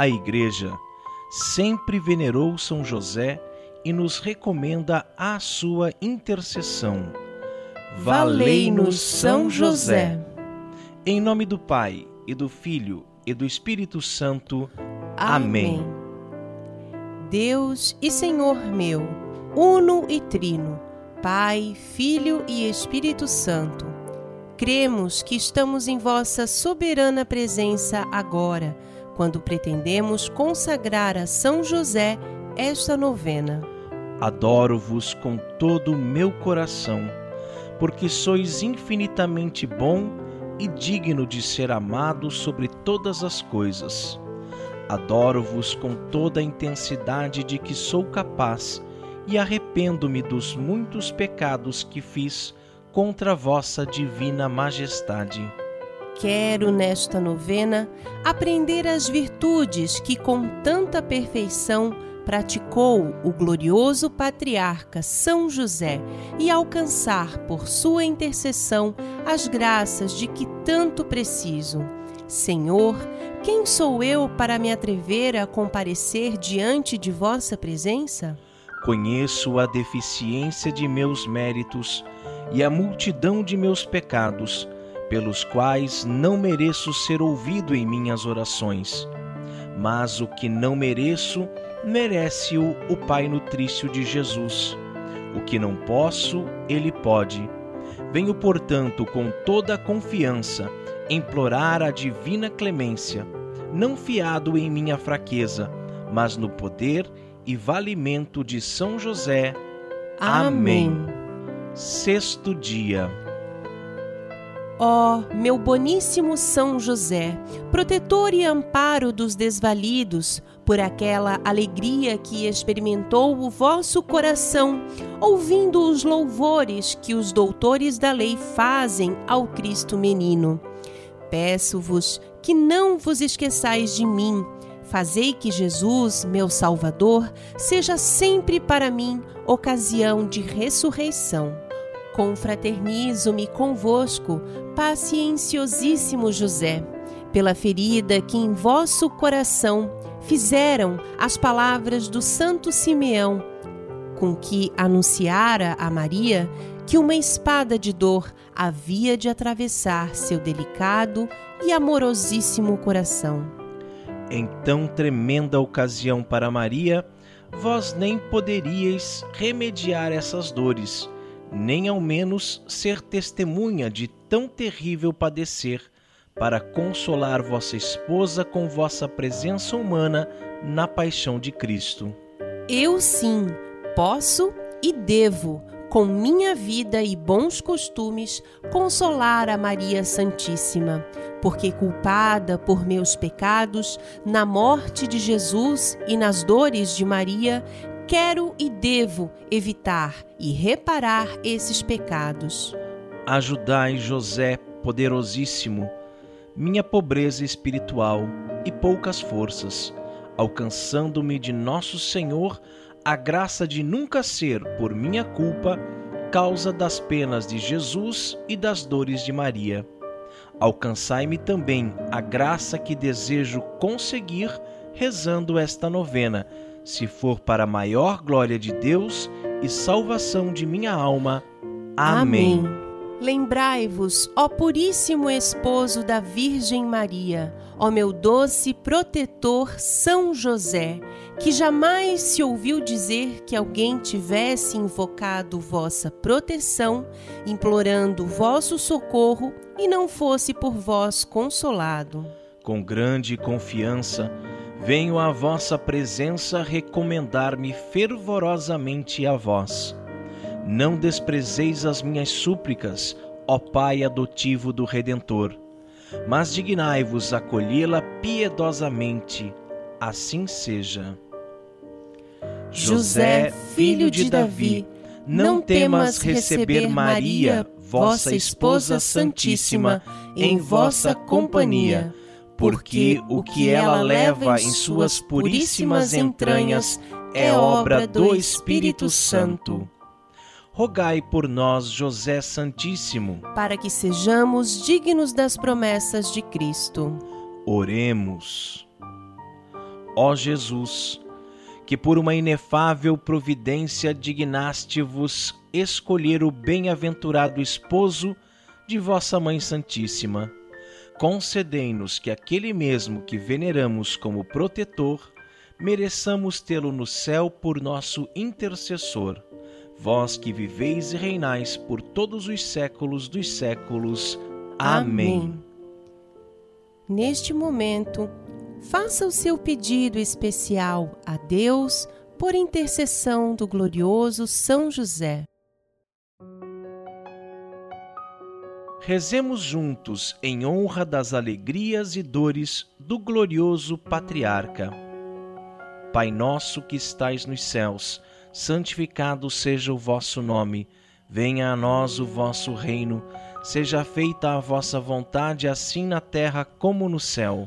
A Igreja sempre venerou São José e nos recomenda a sua intercessão. Valei-nos, São José. Em nome do Pai, e do Filho, e do Espírito Santo. Amém. Amém. Deus e Senhor meu, uno e trino, Pai, Filho e Espírito Santo, cremos que estamos em vossa soberana presença agora, quando pretendemos consagrar a São José esta novena. Adoro-vos com todo o meu coração, porque sois infinitamente bom e digno de ser amado sobre todas as coisas. Adoro-vos com toda a intensidade de que sou capaz e arrependo-me dos muitos pecados que fiz contra vossa divina majestade. Quero nesta novena aprender as virtudes que com tanta perfeição praticou o glorioso patriarca São José e alcançar por sua intercessão as graças de que tanto preciso. Senhor, quem sou eu para me atrever a comparecer diante de vossa presença? Conheço a deficiência de meus méritos e a multidão de meus pecados, pelos quais não mereço ser ouvido em minhas orações. Mas o que não mereço, merece-o o Pai nutrício de Jesus. O que não posso, ele pode. Venho, portanto, com toda a confiança, implorar a divina clemência, não fiado em minha fraqueza, mas no poder e valimento de São José. Amém. Amém. Sexto dia. Ó oh, meu boníssimo São José, protetor e amparo dos desvalidos, por aquela alegria que experimentou o vosso coração, ouvindo os louvores que os doutores da lei fazem ao Cristo menino. Peço-vos que não vos esqueçais de mim. Fazei que Jesus, meu Salvador, seja sempre para mim ocasião de ressurreição. Confraternizo-me convosco, pacienciosíssimo José, pela ferida que em vosso coração fizeram as palavras do Santo Simeão, com que anunciara a Maria que uma espada de dor havia de atravessar seu delicado e amorosíssimo coração. Em tão tremenda ocasião para Maria, vós nem poderíeis remediar essas dores nem ao menos ser testemunha de tão terrível padecer, para consolar vossa esposa com vossa presença humana na paixão de Cristo. Eu sim posso e devo, com minha vida e bons costumes, consolar a Maria Santíssima, porque culpada por meus pecados, na morte de Jesus e nas dores de Maria, quero e devo evitar e reparar esses pecados. Ajudai, José poderosíssimo, minha pobreza espiritual e poucas forças, alcançando-me de nosso Senhor a graça de nunca ser, por minha culpa, causa das penas de Jesus e das dores de Maria. Alcançai-me também a graça que desejo conseguir rezando esta novena se for para a maior glória de Deus e salvação de minha alma. Amém. Amém. Lembrai-vos, ó Puríssimo Esposo da Virgem Maria, ó meu doce protetor São José, que jamais se ouviu dizer que alguém tivesse invocado vossa proteção, implorando vosso socorro e não fosse por vós consolado. Com grande confiança, venho à vossa presença recomendar-me fervorosamente a vós. Não desprezeis as minhas súplicas, ó Pai adotivo do Redentor, mas dignai-vos acolhê-la piedosamente. Assim seja. José, filho de Davi, não temas receber Maria, vossa esposa santíssima, em vossa companhia porque o que ela leva em suas puríssimas entranhas é obra do Espírito Santo. Rogai por nós, José Santíssimo, para que sejamos dignos das promessas de Cristo. Oremos. Ó Jesus, que por uma inefável providência dignaste-vos escolher o bem-aventurado esposo de vossa Mãe Santíssima, concedei-nos que aquele mesmo que veneramos como protetor, mereçamos tê-lo no céu por nosso intercessor. Vós que viveis e reinais por todos os séculos dos séculos. Amém. Amém. Neste momento, faça o seu pedido especial a Deus por intercessão do glorioso São José. Rezemos juntos em honra das alegrias e dores do glorioso patriarca. Pai nosso que estais nos céus, santificado seja o vosso nome. Venha a nós o vosso reino. Seja feita a vossa vontade, assim na terra como no céu.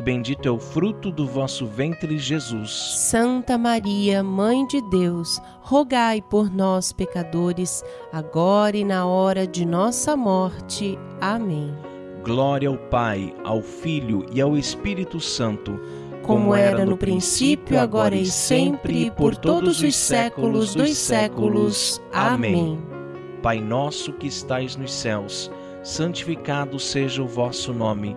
bendito é o fruto do vosso ventre, Jesus. Santa Maria, Mãe de Deus, rogai por nós, pecadores, agora e na hora de nossa morte. Amém. Glória ao Pai, ao Filho e ao Espírito Santo, como era no princípio, agora e sempre, e por todos os séculos dos séculos. Amém. Pai nosso que estais nos céus, santificado seja o vosso nome.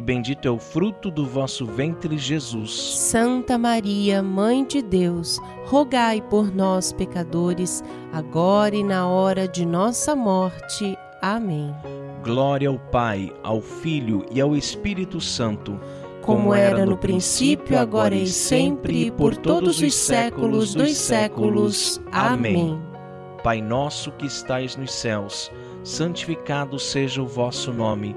bendito é o fruto do vosso ventre, Jesus. Santa Maria, Mãe de Deus, rogai por nós, pecadores, agora e na hora de nossa morte. Amém. Glória ao Pai, ao Filho e ao Espírito Santo, como era no princípio, agora e sempre, e por todos os séculos dos séculos. Amém. Pai nosso que estais nos céus, santificado seja o vosso nome.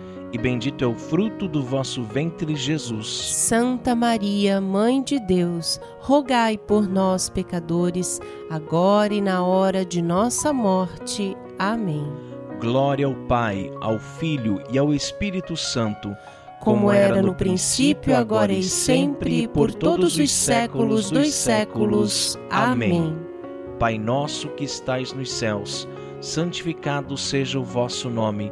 e bendito é o fruto do vosso ventre, Jesus. Santa Maria, Mãe de Deus, rogai por nós, pecadores, agora e na hora de nossa morte. Amém. Glória ao Pai, ao Filho e ao Espírito Santo, como era no princípio, agora e sempre, e por todos os séculos dos séculos. Amém. Pai nosso que estais nos céus, santificado seja o vosso nome.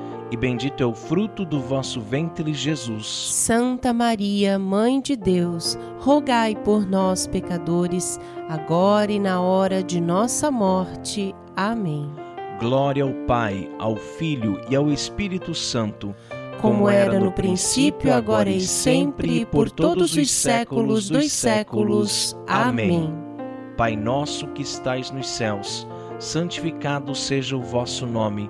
e bendito é o fruto do vosso ventre, Jesus. Santa Maria, Mãe de Deus, rogai por nós, pecadores, agora e na hora de nossa morte. Amém. Glória ao Pai, ao Filho e ao Espírito Santo, como era no princípio, agora e sempre, e por todos os séculos dos séculos. Amém. Pai nosso que estais nos céus, santificado seja o vosso nome.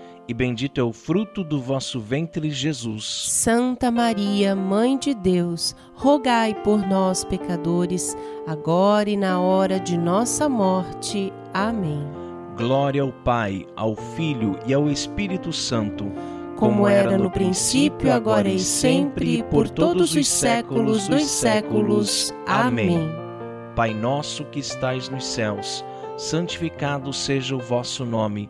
e bendito é o fruto do vosso ventre, Jesus. Santa Maria, Mãe de Deus, rogai por nós, pecadores, agora e na hora de nossa morte. Amém. Glória ao Pai, ao Filho e ao Espírito Santo, como era no princípio, agora e sempre, e por todos os séculos dos séculos. Amém. Pai nosso que estais nos céus, santificado seja o vosso nome.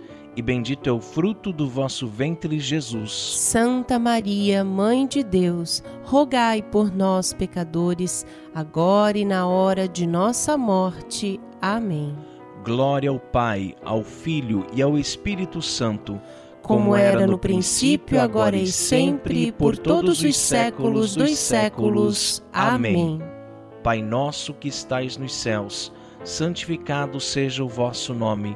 e bendito é o fruto do vosso ventre, Jesus. Santa Maria, Mãe de Deus, rogai por nós, pecadores, agora e na hora de nossa morte. Amém. Glória ao Pai, ao Filho e ao Espírito Santo, como era no princípio, agora e sempre, e por todos os séculos dos séculos. Amém. Pai nosso que estais nos céus, santificado seja o vosso nome.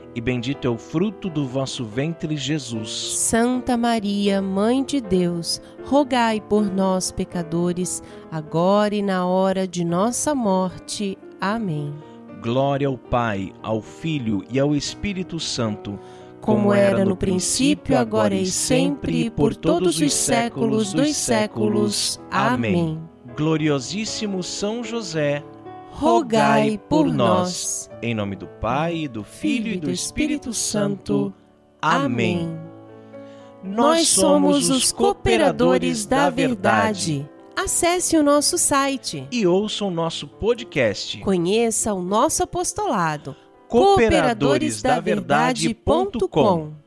e bendito é o fruto do vosso ventre, Jesus. Santa Maria, Mãe de Deus, rogai por nós, pecadores, agora e na hora de nossa morte. Amém. Glória ao Pai, ao Filho e ao Espírito Santo, como era no princípio, agora e sempre, e por todos os séculos dos séculos. Amém. Gloriosíssimo São José, rogai por nós. Em nome do Pai, do Filho e do Espírito Santo. Amém. Nós somos os cooperadores da verdade. Acesse o nosso site e ouça o nosso podcast. Conheça o nosso apostolado. cooperadoresdaverdade.com